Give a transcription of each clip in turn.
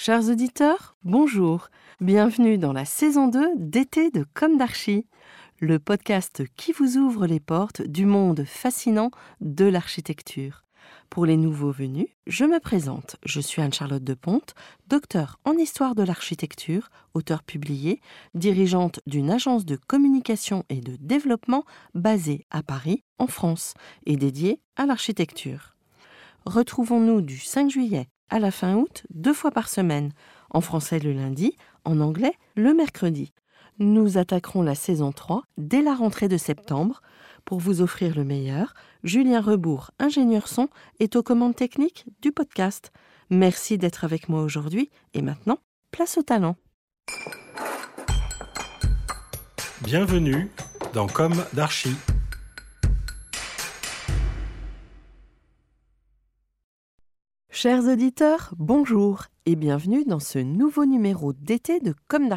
Chers auditeurs, bonjour. Bienvenue dans la saison 2 d'été de Comme d'Archie, le podcast qui vous ouvre les portes du monde fascinant de l'architecture. Pour les nouveaux venus, je me présente. Je suis Anne-Charlotte de Ponte, docteur en histoire de l'architecture, auteur publié, dirigeante d'une agence de communication et de développement basée à Paris, en France, et dédiée à l'architecture. Retrouvons-nous du 5 juillet à la fin août, deux fois par semaine, en français le lundi, en anglais le mercredi. Nous attaquerons la saison 3 dès la rentrée de septembre. Pour vous offrir le meilleur, Julien Rebourg, ingénieur son, est aux commandes techniques du podcast. Merci d'être avec moi aujourd'hui et maintenant, place au talent. Bienvenue dans Comme d'Archie. Chers auditeurs, bonjour et bienvenue dans ce nouveau numéro d'été de Comme.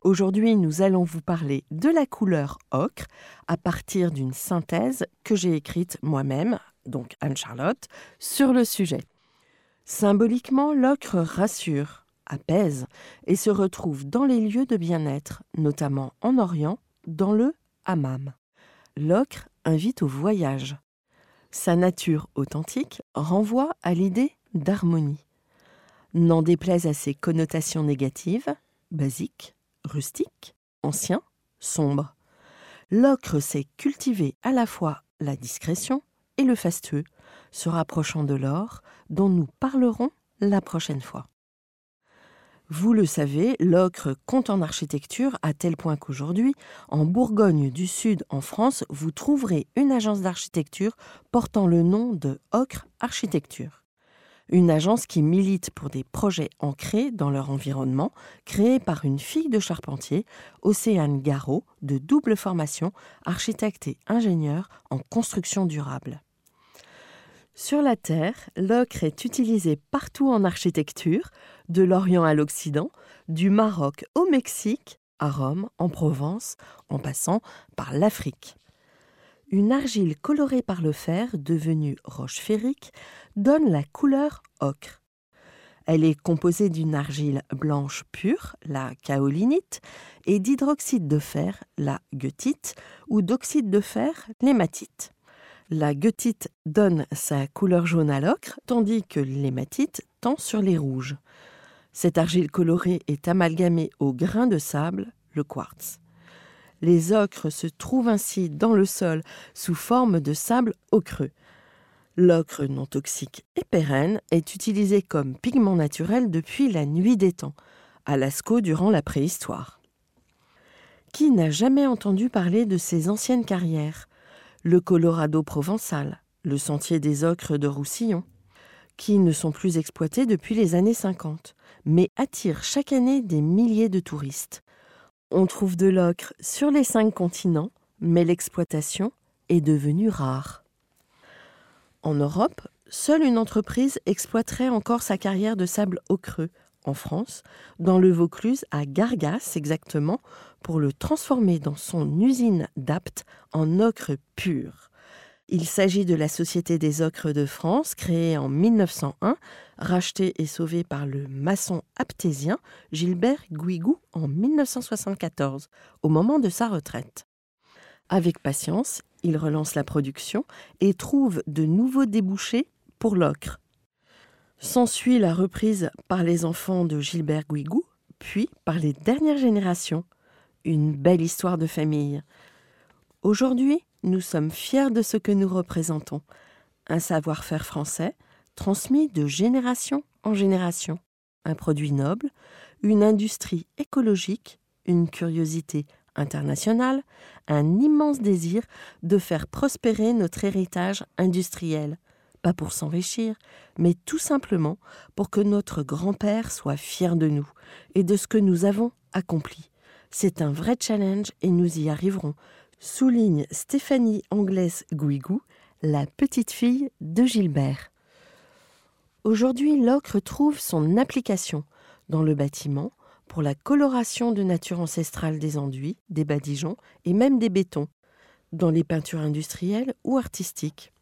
Aujourd'hui, nous allons vous parler de la couleur ocre à partir d'une synthèse que j'ai écrite moi-même, donc Anne-Charlotte, sur le sujet. Symboliquement, l'ocre rassure, apaise et se retrouve dans les lieux de bien-être, notamment en Orient, dans le hammam. L'ocre invite au voyage. Sa nature authentique renvoie à l'idée d'harmonie. N'en déplaise à ses connotations négatives, basiques, rustique, ancien, sombre. L'ocre sait cultiver à la fois la discrétion et le fastueux, se rapprochant de l'or, dont nous parlerons la prochaine fois. Vous le savez, l'ocre compte en architecture à tel point qu'aujourd'hui, en Bourgogne du Sud, en France, vous trouverez une agence d'architecture portant le nom de Ocre Architecture une agence qui milite pour des projets ancrés dans leur environnement, créée par une fille de charpentier, Océane Garot, de double formation, architecte et ingénieur en construction durable. Sur la Terre, l'ocre est utilisé partout en architecture, de l'Orient à l'Occident, du Maroc au Mexique, à Rome, en Provence, en passant par l'Afrique une argile colorée par le fer, devenue roche ferrique, donne la couleur ocre. Elle est composée d'une argile blanche pure, la kaolinite, et d'hydroxyde de fer, la goethite, ou d'oxyde de fer, l'hématite. La goethite donne sa couleur jaune à l'ocre, tandis que l'hématite tend sur les rouges. Cette argile colorée est amalgamée au grain de sable, le quartz. Les ocres se trouvent ainsi dans le sol sous forme de sable ocreux. L'ocre non toxique et pérenne est utilisé comme pigment naturel depuis la nuit des temps, à Lascaux durant la préhistoire. Qui n'a jamais entendu parler de ces anciennes carrières? Le Colorado provençal, le sentier des ocres de Roussillon, qui ne sont plus exploités depuis les années 50, mais attirent chaque année des milliers de touristes. On trouve de l'ocre sur les cinq continents, mais l'exploitation est devenue rare. En Europe, seule une entreprise exploiterait encore sa carrière de sable ocreux, en France, dans le Vaucluse à Gargas exactement, pour le transformer dans son usine d'Apt en ocre pur. Il s'agit de la Société des ocres de France, créée en 1901, rachetée et sauvée par le maçon aptésien Gilbert Guigou en 1974, au moment de sa retraite. Avec patience, il relance la production et trouve de nouveaux débouchés pour l'ocre. S'ensuit la reprise par les enfants de Gilbert Guigou, puis par les dernières générations. Une belle histoire de famille. Aujourd'hui, nous sommes fiers de ce que nous représentons, un savoir-faire français transmis de génération en génération, un produit noble, une industrie écologique, une curiosité internationale, un immense désir de faire prospérer notre héritage industriel, pas pour s'enrichir, mais tout simplement pour que notre grand-père soit fier de nous et de ce que nous avons accompli. C'est un vrai challenge et nous y arriverons, souligne Stéphanie Anglaise Gouigou, la petite fille de Gilbert. Aujourd'hui, l'ocre trouve son application dans le bâtiment pour la coloration de nature ancestrale des enduits, des badigeons et même des bétons, dans les peintures industrielles ou artistiques.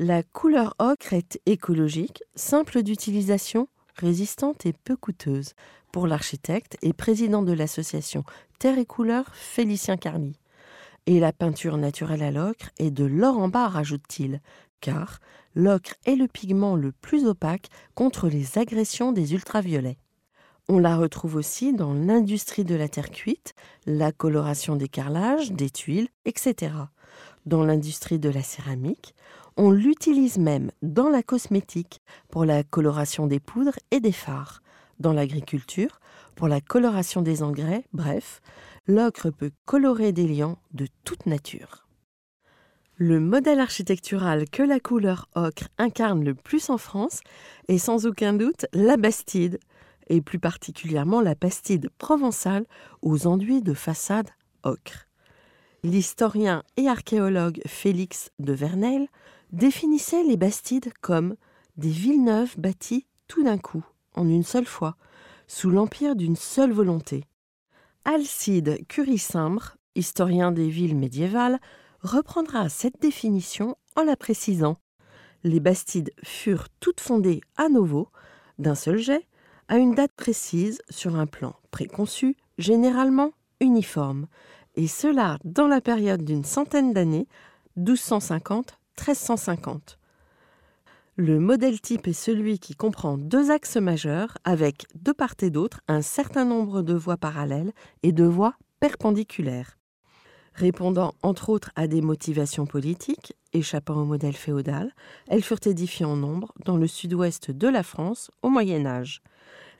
La couleur ocre est écologique, simple d'utilisation, résistante et peu coûteuse pour l'architecte et président de l'association Terre et Couleur, Félicien Carly. Et la peinture naturelle à l'ocre est de l'or en bas, rajoute-t-il, car l'ocre est le pigment le plus opaque contre les agressions des ultraviolets. On la retrouve aussi dans l'industrie de la terre cuite, la coloration des carrelages, des tuiles, etc. Dans l'industrie de la céramique, on l'utilise même dans la cosmétique pour la coloration des poudres et des fards. Dans l'agriculture, pour la coloration des engrais, bref, l'ocre peut colorer des liants de toute nature. Le modèle architectural que la couleur ocre incarne le plus en France est sans aucun doute la Bastide, et plus particulièrement la Bastide provençale aux enduits de façade ocre. L'historien et archéologue Félix de Vernel définissait les Bastides comme des villes neuves bâties tout d'un coup, en une seule fois, sous l'empire d'une seule volonté. Alcide Curie-Simbre, historien des villes médiévales, reprendra cette définition en la précisant. Les Bastides furent toutes fondées à nouveau, d'un seul jet, à une date précise sur un plan préconçu, généralement uniforme, et cela dans la période d'une centaine d'années, 1250-1350. Le modèle type est celui qui comprend deux axes majeurs avec de part et d'autre un certain nombre de voies parallèles et de voies perpendiculaires. Répondant entre autres à des motivations politiques, échappant au modèle féodal, elles furent édifiées en nombre dans le sud-ouest de la France au Moyen Âge.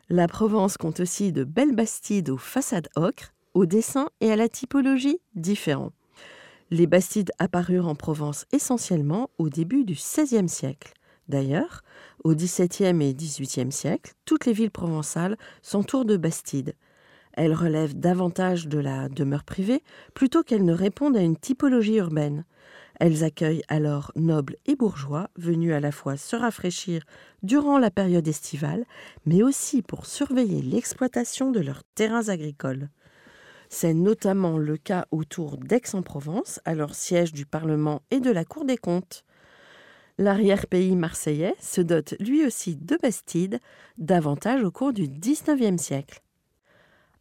La Provence compte aussi de belles bastides aux façades ocre, au dessin et à la typologie différents. Les bastides apparurent en Provence essentiellement au début du XVIe siècle. D'ailleurs, au XVIIe et XVIIIe siècle, toutes les villes provençales s'entourent de bastides. Elles relèvent davantage de la demeure privée plutôt qu'elles ne répondent à une typologie urbaine. Elles accueillent alors nobles et bourgeois venus à la fois se rafraîchir durant la période estivale, mais aussi pour surveiller l'exploitation de leurs terrains agricoles. C'est notamment le cas autour d'Aix-en-Provence, alors siège du Parlement et de la Cour des comptes. L'arrière-pays marseillais se dote lui aussi de bastides, davantage au cours du XIXe siècle.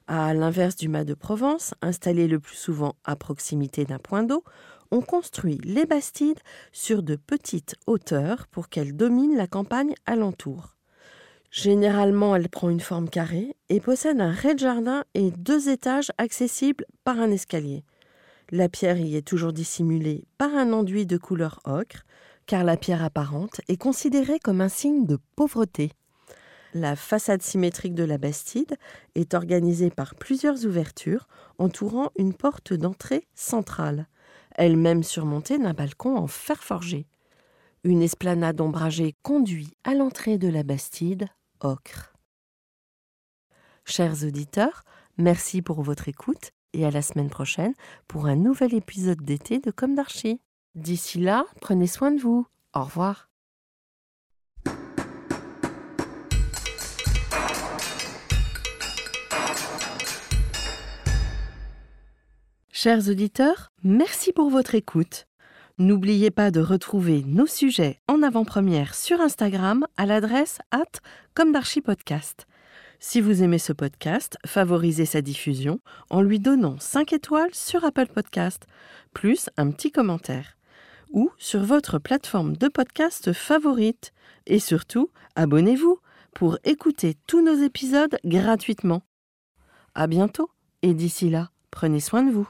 À l'inverse du mât de Provence, installé le plus souvent à proximité d'un point d'eau, on construit les bastides sur de petites hauteurs pour qu'elles dominent la campagne alentour. Généralement, elle prend une forme carrée et possède un rez-de-jardin et deux étages accessibles par un escalier. La pierre y est toujours dissimulée par un enduit de couleur ocre, car la pierre apparente est considérée comme un signe de pauvreté. La façade symétrique de la bastide est organisée par plusieurs ouvertures entourant une porte d'entrée centrale elle-même surmontée d'un balcon en fer forgé. Une esplanade ombragée conduit à l'entrée de la Bastide, ocre. Chers auditeurs, merci pour votre écoute et à la semaine prochaine pour un nouvel épisode d'été de Comme d'Archie. D'ici là, prenez soin de vous. Au revoir. Chers auditeurs, merci pour votre écoute. N'oubliez pas de retrouver nos sujets en avant-première sur Instagram à l'adresse at comme podcast. Si vous aimez ce podcast, favorisez sa diffusion en lui donnant 5 étoiles sur Apple Podcast, plus un petit commentaire, ou sur votre plateforme de podcast favorite. Et surtout, abonnez-vous pour écouter tous nos épisodes gratuitement. À bientôt, et d'ici là, prenez soin de vous.